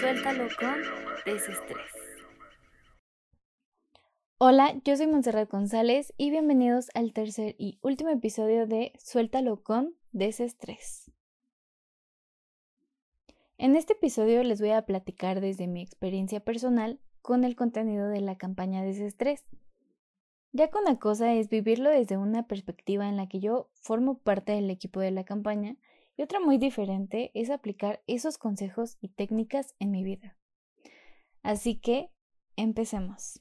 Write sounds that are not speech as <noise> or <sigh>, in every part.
Suéltalo con desestrés. Hola, yo soy Montserrat González y bienvenidos al tercer y último episodio de Suéltalo con desestrés. En este episodio les voy a platicar desde mi experiencia personal con el contenido de la campaña Desestrés. Ya con la cosa es vivirlo desde una perspectiva en la que yo formo parte del equipo de la campaña y otra muy diferente es aplicar esos consejos y técnicas en mi vida. Así que, empecemos.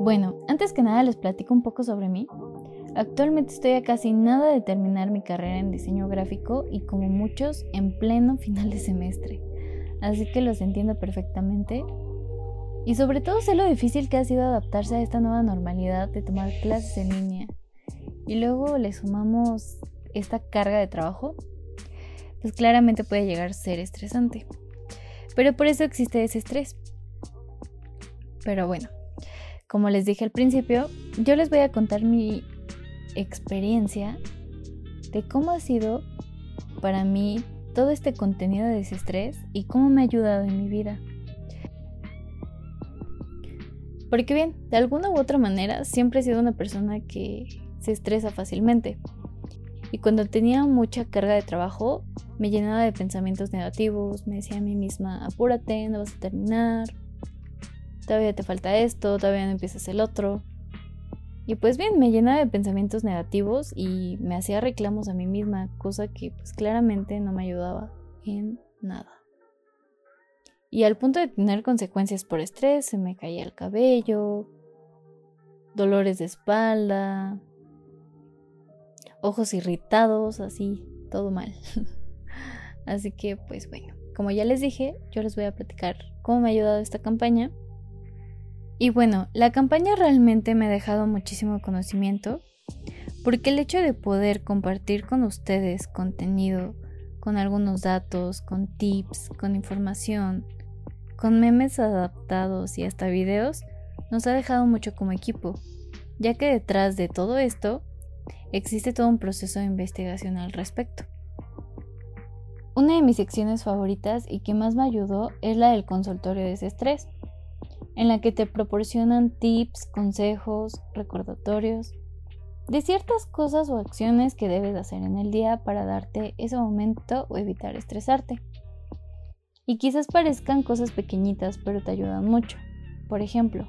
Bueno, antes que nada les platico un poco sobre mí. Actualmente estoy a casi nada de terminar mi carrera en diseño gráfico y como muchos en pleno <laughs> final de semestre así que los entiendo perfectamente. Y sobre todo sé lo difícil que ha sido adaptarse a esta nueva normalidad de tomar clases en línea. Y luego le sumamos esta carga de trabajo, pues claramente puede llegar a ser estresante. Pero por eso existe ese estrés. Pero bueno, como les dije al principio, yo les voy a contar mi experiencia de cómo ha sido para mí todo este contenido de desestrés y cómo me ha ayudado en mi vida. Porque bien, de alguna u otra manera siempre he sido una persona que se estresa fácilmente. Y cuando tenía mucha carga de trabajo, me llenaba de pensamientos negativos, me decía a mí misma, apúrate, no vas a terminar, todavía te falta esto, todavía no empiezas el otro. Y pues bien, me llenaba de pensamientos negativos y me hacía reclamos a mí misma, cosa que pues claramente no me ayudaba en nada. Y al punto de tener consecuencias por estrés, se me caía el cabello, dolores de espalda, ojos irritados, así, todo mal. <laughs> así que pues bueno, como ya les dije, yo les voy a platicar cómo me ha ayudado esta campaña y bueno, la campaña realmente me ha dejado muchísimo conocimiento porque el hecho de poder compartir con ustedes contenido, con algunos datos, con tips, con información, con memes adaptados y hasta videos, nos ha dejado mucho como equipo, ya que detrás de todo esto existe todo un proceso de investigación al respecto. Una de mis secciones favoritas y que más me ayudó es la del consultorio de ese estrés en la que te proporcionan tips, consejos, recordatorios de ciertas cosas o acciones que debes hacer en el día para darte ese momento o evitar estresarte. Y quizás parezcan cosas pequeñitas, pero te ayudan mucho. Por ejemplo,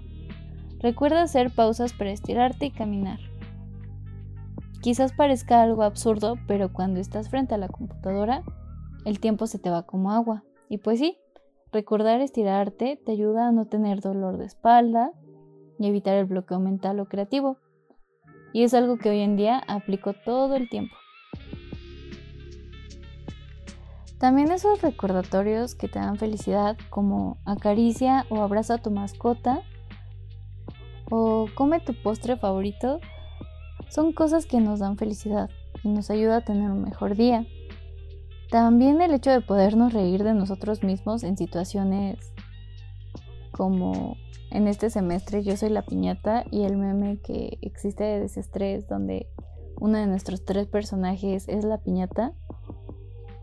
recuerda hacer pausas para estirarte y caminar. Quizás parezca algo absurdo, pero cuando estás frente a la computadora, el tiempo se te va como agua. Y pues sí, Recordar estirarte te ayuda a no tener dolor de espalda y evitar el bloqueo mental o creativo. Y es algo que hoy en día aplico todo el tiempo. También esos recordatorios que te dan felicidad como acaricia o abraza a tu mascota o come tu postre favorito son cosas que nos dan felicidad y nos ayuda a tener un mejor día. También el hecho de podernos reír de nosotros mismos en situaciones como en este semestre yo soy la piñata y el meme que existe de desestrés donde uno de nuestros tres personajes es la piñata,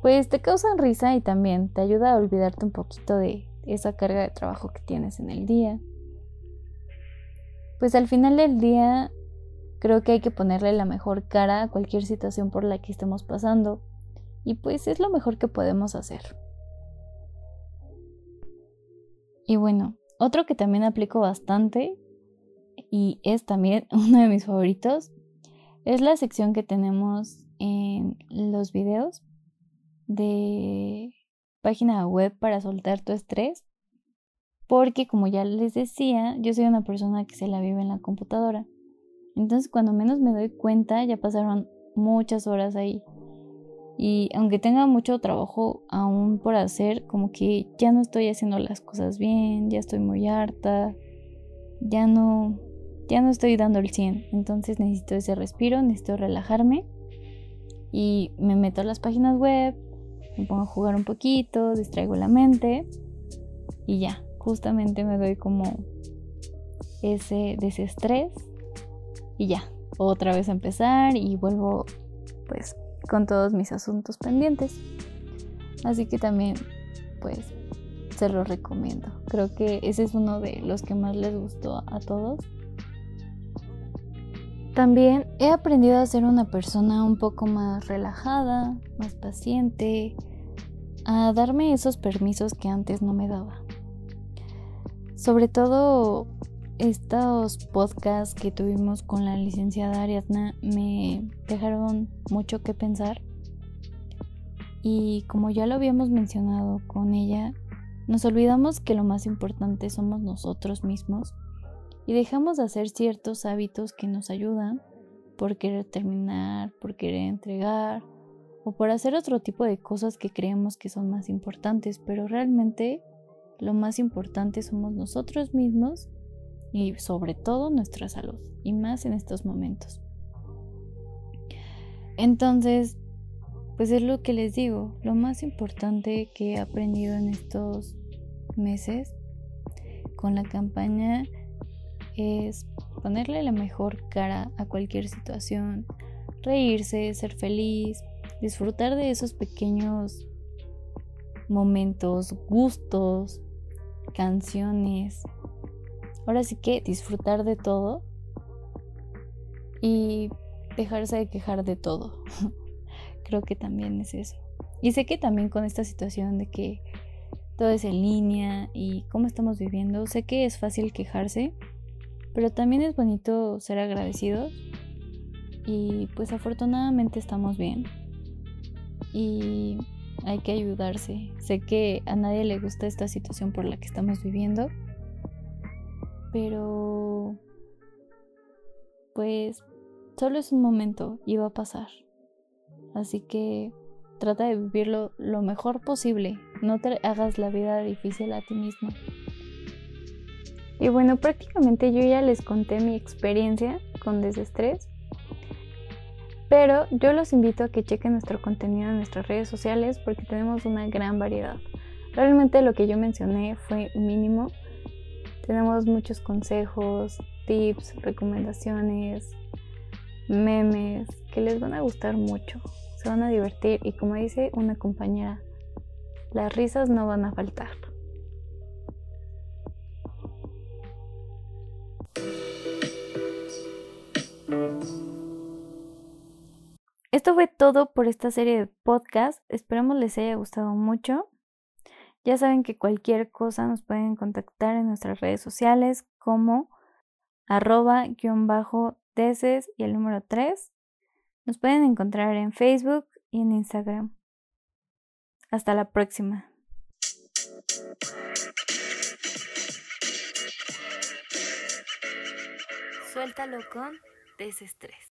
pues te causan risa y también te ayuda a olvidarte un poquito de esa carga de trabajo que tienes en el día. Pues al final del día creo que hay que ponerle la mejor cara a cualquier situación por la que estemos pasando y pues es lo mejor que podemos hacer. Y bueno, otro que también aplico bastante y es también <laughs> uno de mis favoritos es la sección que tenemos en los videos de página web para soltar tu estrés. Porque como ya les decía, yo soy una persona que se la vive en la computadora. Entonces cuando menos me doy cuenta ya pasaron muchas horas ahí. Y aunque tenga mucho trabajo aún por hacer, como que ya no estoy haciendo las cosas bien, ya estoy muy harta, ya no, ya no estoy dando el 100. Entonces necesito ese respiro, necesito relajarme y me meto a las páginas web, me pongo a jugar un poquito, distraigo la mente y ya, justamente me doy como ese desestrés y ya, otra vez a empezar y vuelvo pues con todos mis asuntos pendientes. Así que también pues se lo recomiendo. Creo que ese es uno de los que más les gustó a todos. También he aprendido a ser una persona un poco más relajada, más paciente, a darme esos permisos que antes no me daba. Sobre todo estos podcasts que tuvimos con la licenciada Ariadna me dejaron mucho que pensar. Y como ya lo habíamos mencionado con ella, nos olvidamos que lo más importante somos nosotros mismos y dejamos de hacer ciertos hábitos que nos ayudan por querer terminar, por querer entregar o por hacer otro tipo de cosas que creemos que son más importantes, pero realmente lo más importante somos nosotros mismos y sobre todo nuestra salud y más en estos momentos. Entonces, pues es lo que les digo, lo más importante que he aprendido en estos meses con la campaña es ponerle la mejor cara a cualquier situación, reírse, ser feliz, disfrutar de esos pequeños momentos, gustos, canciones. Ahora sí que disfrutar de todo y dejarse de quejar de todo. <laughs> Creo que también es eso. Y sé que también con esta situación de que todo es en línea y cómo estamos viviendo, sé que es fácil quejarse, pero también es bonito ser agradecidos y pues afortunadamente estamos bien y hay que ayudarse. Sé que a nadie le gusta esta situación por la que estamos viviendo, pero pues solo es un momento y va a pasar. Así que trata de vivirlo lo mejor posible. No te hagas la vida difícil a ti mismo. Y bueno, prácticamente yo ya les conté mi experiencia con desestrés. Pero yo los invito a que chequen nuestro contenido en nuestras redes sociales porque tenemos una gran variedad. Realmente lo que yo mencioné fue mínimo. Tenemos muchos consejos, tips, recomendaciones, memes que les van a gustar mucho. Se van a divertir y como dice una compañera, las risas no van a faltar. Esto fue todo por esta serie de podcast. Esperamos les haya gustado mucho. Ya saben que cualquier cosa nos pueden contactar en nuestras redes sociales como arroba guion bajo deses y el número 3. Nos pueden encontrar en Facebook y en Instagram. Hasta la próxima. Suéltalo con desestrés.